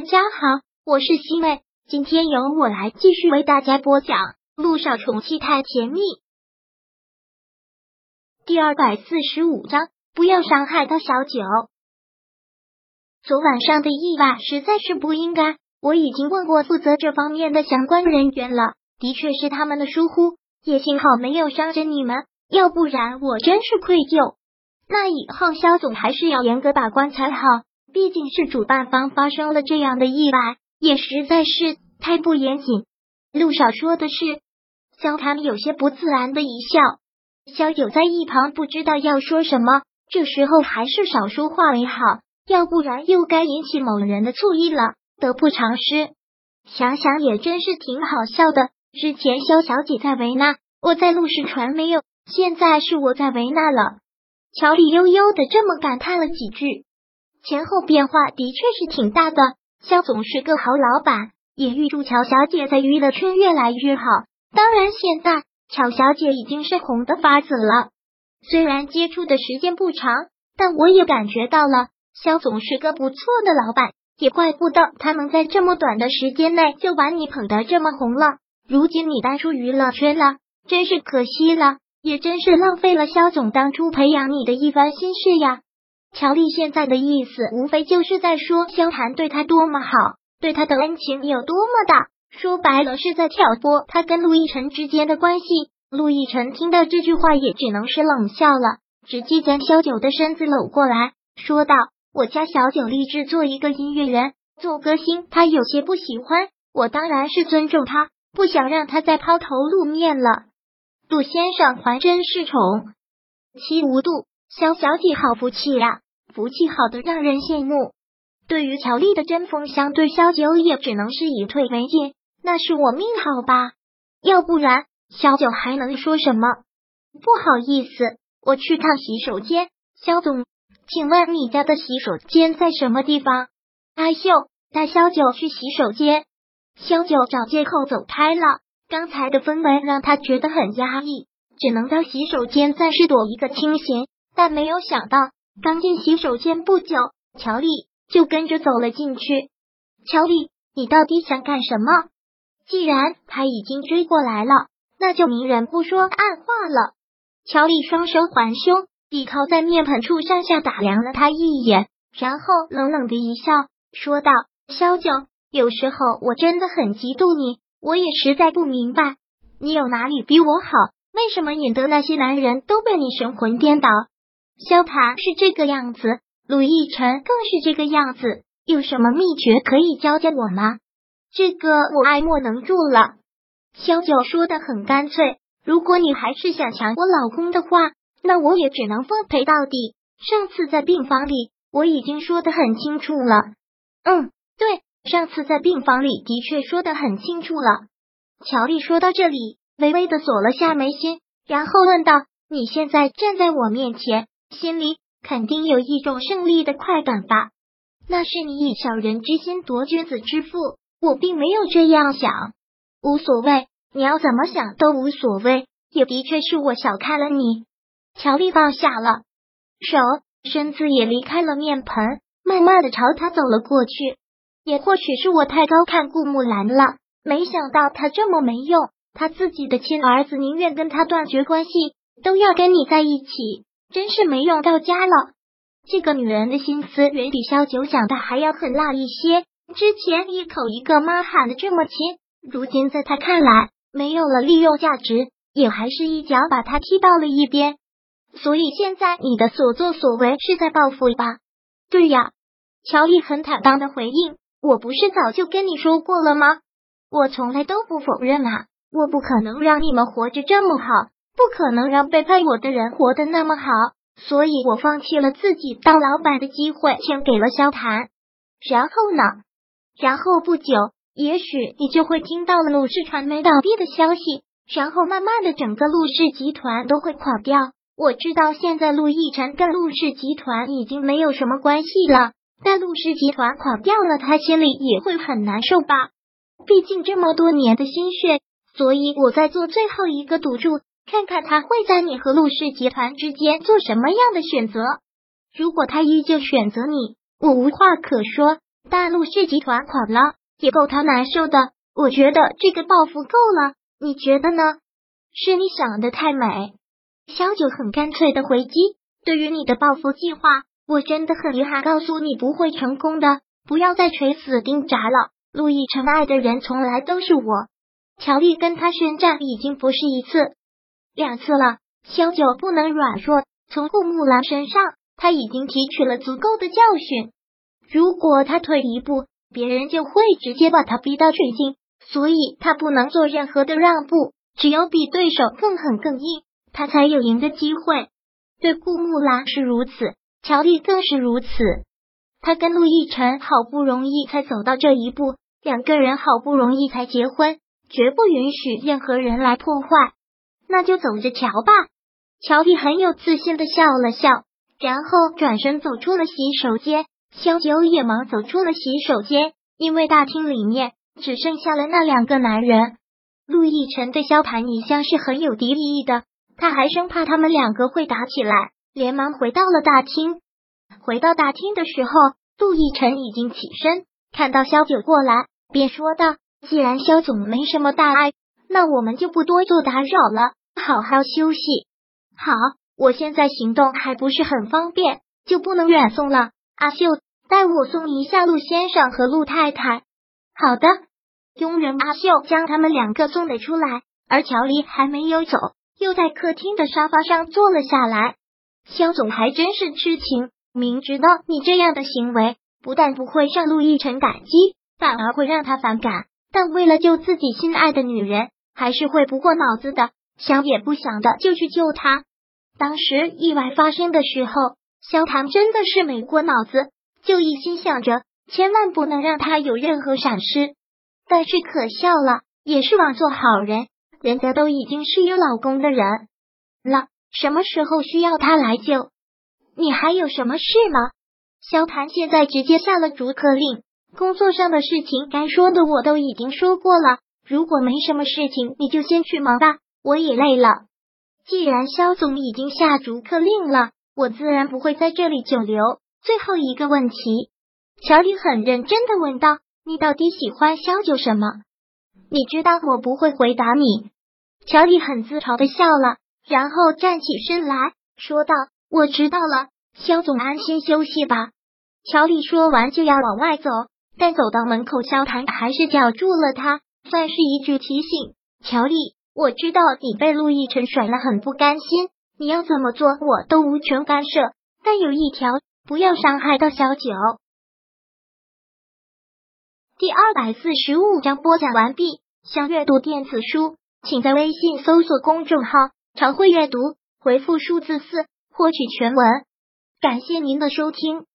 大家好，我是西妹，今天由我来继续为大家播讲《路上宠妻太甜蜜》第二百四十五章，不要伤害到小九。昨晚上的意外实在是不应该，我已经问过负责这方面的相关人员了，的确是他们的疏忽，也幸好没有伤着你们，要不然我真是愧疚。那以后肖总还是要严格把关才好。毕竟是主办方发生了这样的意外，也实在是太不严谨。陆少说的是，萧谈有些不自然的一笑。萧九在一旁不知道要说什么，这时候还是少说话为好，要不然又该引起某人的注意了，得不偿失。想想也真是挺好笑的。之前萧小姐在维纳，我在陆氏传没有，现在是我在维纳了。乔丽悠悠的这么感叹了几句。前后变化的确是挺大的，肖总是个好老板，也预祝乔小姐在娱乐圈越来越好。当然，现在乔小姐已经是红的发紫了。虽然接触的时间不长，但我也感觉到了，肖总是个不错的老板，也怪不得他能在这么短的时间内就把你捧得这么红了。如今你淡出娱乐圈了，真是可惜了，也真是浪费了肖总当初培养你的一番心血呀。乔丽现在的意思，无非就是在说萧寒对他多么好，对他的恩情有多么大。说白了，是在挑拨他跟陆亦辰之间的关系。陆亦辰听到这句话，也只能是冷笑了，直接将萧九的身子搂过来，说道：“我家小九立志做一个音乐人，做歌星，他有些不喜欢，我当然是尊重他，不想让他再抛头露面了。陆先生还真是宠妻无度。”萧小姐好福气呀，福气好的让人羡慕。对于乔丽的针锋相对，萧九也只能是以退为进。那是我命好吧？要不然萧九还能说什么？不好意思，我去趟洗手间。萧总，请问你家的洗手间在什么地方？阿秀带萧九去洗手间。萧九找借口走开了。刚才的氛围让他觉得很压抑，只能到洗手间暂时躲一个清闲。但没有想到，刚进洗手间不久，乔丽就跟着走了进去。乔丽，你到底想干什么？既然他已经追过来了，那就明人不说暗话了。乔丽双手环胸，倚靠在面盆处，上下打量了他一眼，然后冷冷的一笑，说道：“萧九，有时候我真的很嫉妒你，我也实在不明白，你有哪里比我好？为什么引得那些男人都被你神魂颠倒？”萧谈是这个样子，鲁亦辰更是这个样子，有什么秘诀可以教教我吗？这个我爱莫能助了。萧九说的很干脆，如果你还是想抢我老公的话，那我也只能奉陪到底。上次在病房里，我已经说的很清楚了。嗯，对，上次在病房里的确说的很清楚了。乔丽说到这里，微微的锁了下眉心，然后问道：“你现在站在我面前？”心里肯定有一种胜利的快感吧？那是你以小人之心夺君子之腹，我并没有这样想。无所谓，你要怎么想都无所谓。也的确是我小看了你。乔丽放下了手，身子也离开了面盆，慢慢的朝他走了过去。也或许是我太高看顾木兰了，没想到他这么没用。他自己的亲儿子宁愿跟他断绝关系，都要跟你在一起。真是没用到家了。这个女人的心思远比萧九想的还要狠辣一些。之前一口一个妈喊的这么亲，如今在他看来没有了利用价值，也还是一脚把他踢到了一边。所以现在你的所作所为是在报复吧？对呀，乔丽很坦荡的回应。我不是早就跟你说过了吗？我从来都不否认啊，我不可能让你们活着这么好。不可能让背叛我的人活得那么好，所以我放弃了自己当老板的机会，签给了萧谈。然后呢？然后不久，也许你就会听到了陆氏传媒倒闭的消息，然后慢慢的整个陆氏集团都会垮掉。我知道现在陆亦辰跟陆氏集团已经没有什么关系了，但陆氏集团垮掉了，他心里也会很难受吧？毕竟这么多年的心血，所以我在做最后一个赌注。看看他会在你和陆氏集团之间做什么样的选择。如果他依旧选择你，我无话可说。但陆氏集团垮了，也够他难受的。我觉得这个报复够了，你觉得呢？是你想的太美。萧九很干脆的回击：“对于你的报复计划，我真的很遗憾，告诉你不会成功的。不要再垂死盯闸了。陆亦辰爱的人从来都是我，乔丽跟他宣战已经不是一次、两次了。萧九不能软弱，从顾木兰身上他已经提取了足够的教训。如果他退一步，别人就会直接把他逼到绝境，所以他不能做任何的让步。只有比对手更狠更硬。”他才有赢的机会。对顾木兰是如此，乔丽更是如此。他跟陆亦辰好不容易才走到这一步，两个人好不容易才结婚，绝不允许任何人来破坏。那就走着瞧吧。乔丽很有自信的笑了笑，然后转身走出了洗手间。萧九也忙走出了洗手间，因为大厅里面只剩下了那两个男人。陆亦辰对萧盘一向是很有敌意的。他还生怕他们两个会打起来，连忙回到了大厅。回到大厅的时候，陆亦辰已经起身，看到萧九过来，便说道：“既然萧总没什么大碍，那我们就不多做打扰了，好好休息。”好，我现在行动还不是很方便，就不能远送了。阿秀，带我送一下陆先生和陆太太。好的，佣人阿秀将他们两个送了出来，而乔丽还没有走。又在客厅的沙发上坐了下来。肖总还真是痴情，明知道你这样的行为不但不会让陆亦辰感激，反而会让他反感，但为了救自己心爱的女人，还是会不过脑子的，想也不想的就去救他。当时意外发生的时候，萧谭真的是没过脑子，就一心想着千万不能让他有任何闪失。但是可笑了，也是枉做好人。人家都已经是有老公的人了，什么时候需要他来救？你还有什么事吗？萧谭现在直接下了逐客令，工作上的事情该说的我都已经说过了。如果没什么事情，你就先去忙吧，我也累了。既然肖总已经下逐客令了，我自然不会在这里久留。最后一个问题，乔丽很认真的问道：“你到底喜欢肖九什么？”你知道我不会回答你。乔丽很自嘲的笑了，然后站起身来说道：“我知道了，肖总安心休息吧。”乔丽说完就要往外走，但走到门口，肖谭还是叫住了他，算是一句提醒：“乔丽，我知道你被陆亦辰甩了，很不甘心，你要怎么做我都无权干涉，但有一条，不要伤害到小九。”第二百四十五章播讲完毕。想阅读电子书，请在微信搜索公众号“常会阅读”，回复数字四获取全文。感谢您的收听。